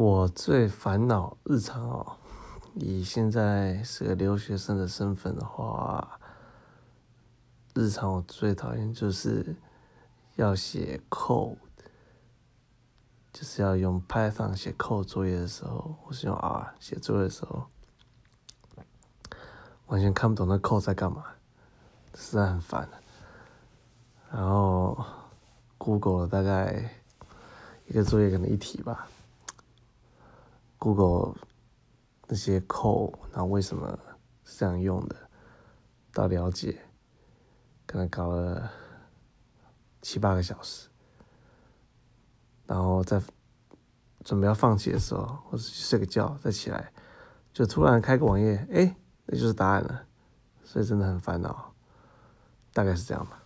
我最烦恼日常哦，以现在是个留学生的身份的话，日常我最讨厌就是要写 code，就是要用 Python 写 code 作业的时候，或是用 R 写作业的时候，完全看不懂那 code 在干嘛，实在很烦。然后 Google 大概一个作业可能一题吧。Google 那些 code，然后为什么是这样用的，到了解，可能搞了七八个小时，然后在准备要放弃的时候，或者睡个觉再起来，就突然开个网页，哎，那就是答案了，所以真的很烦恼，大概是这样吧。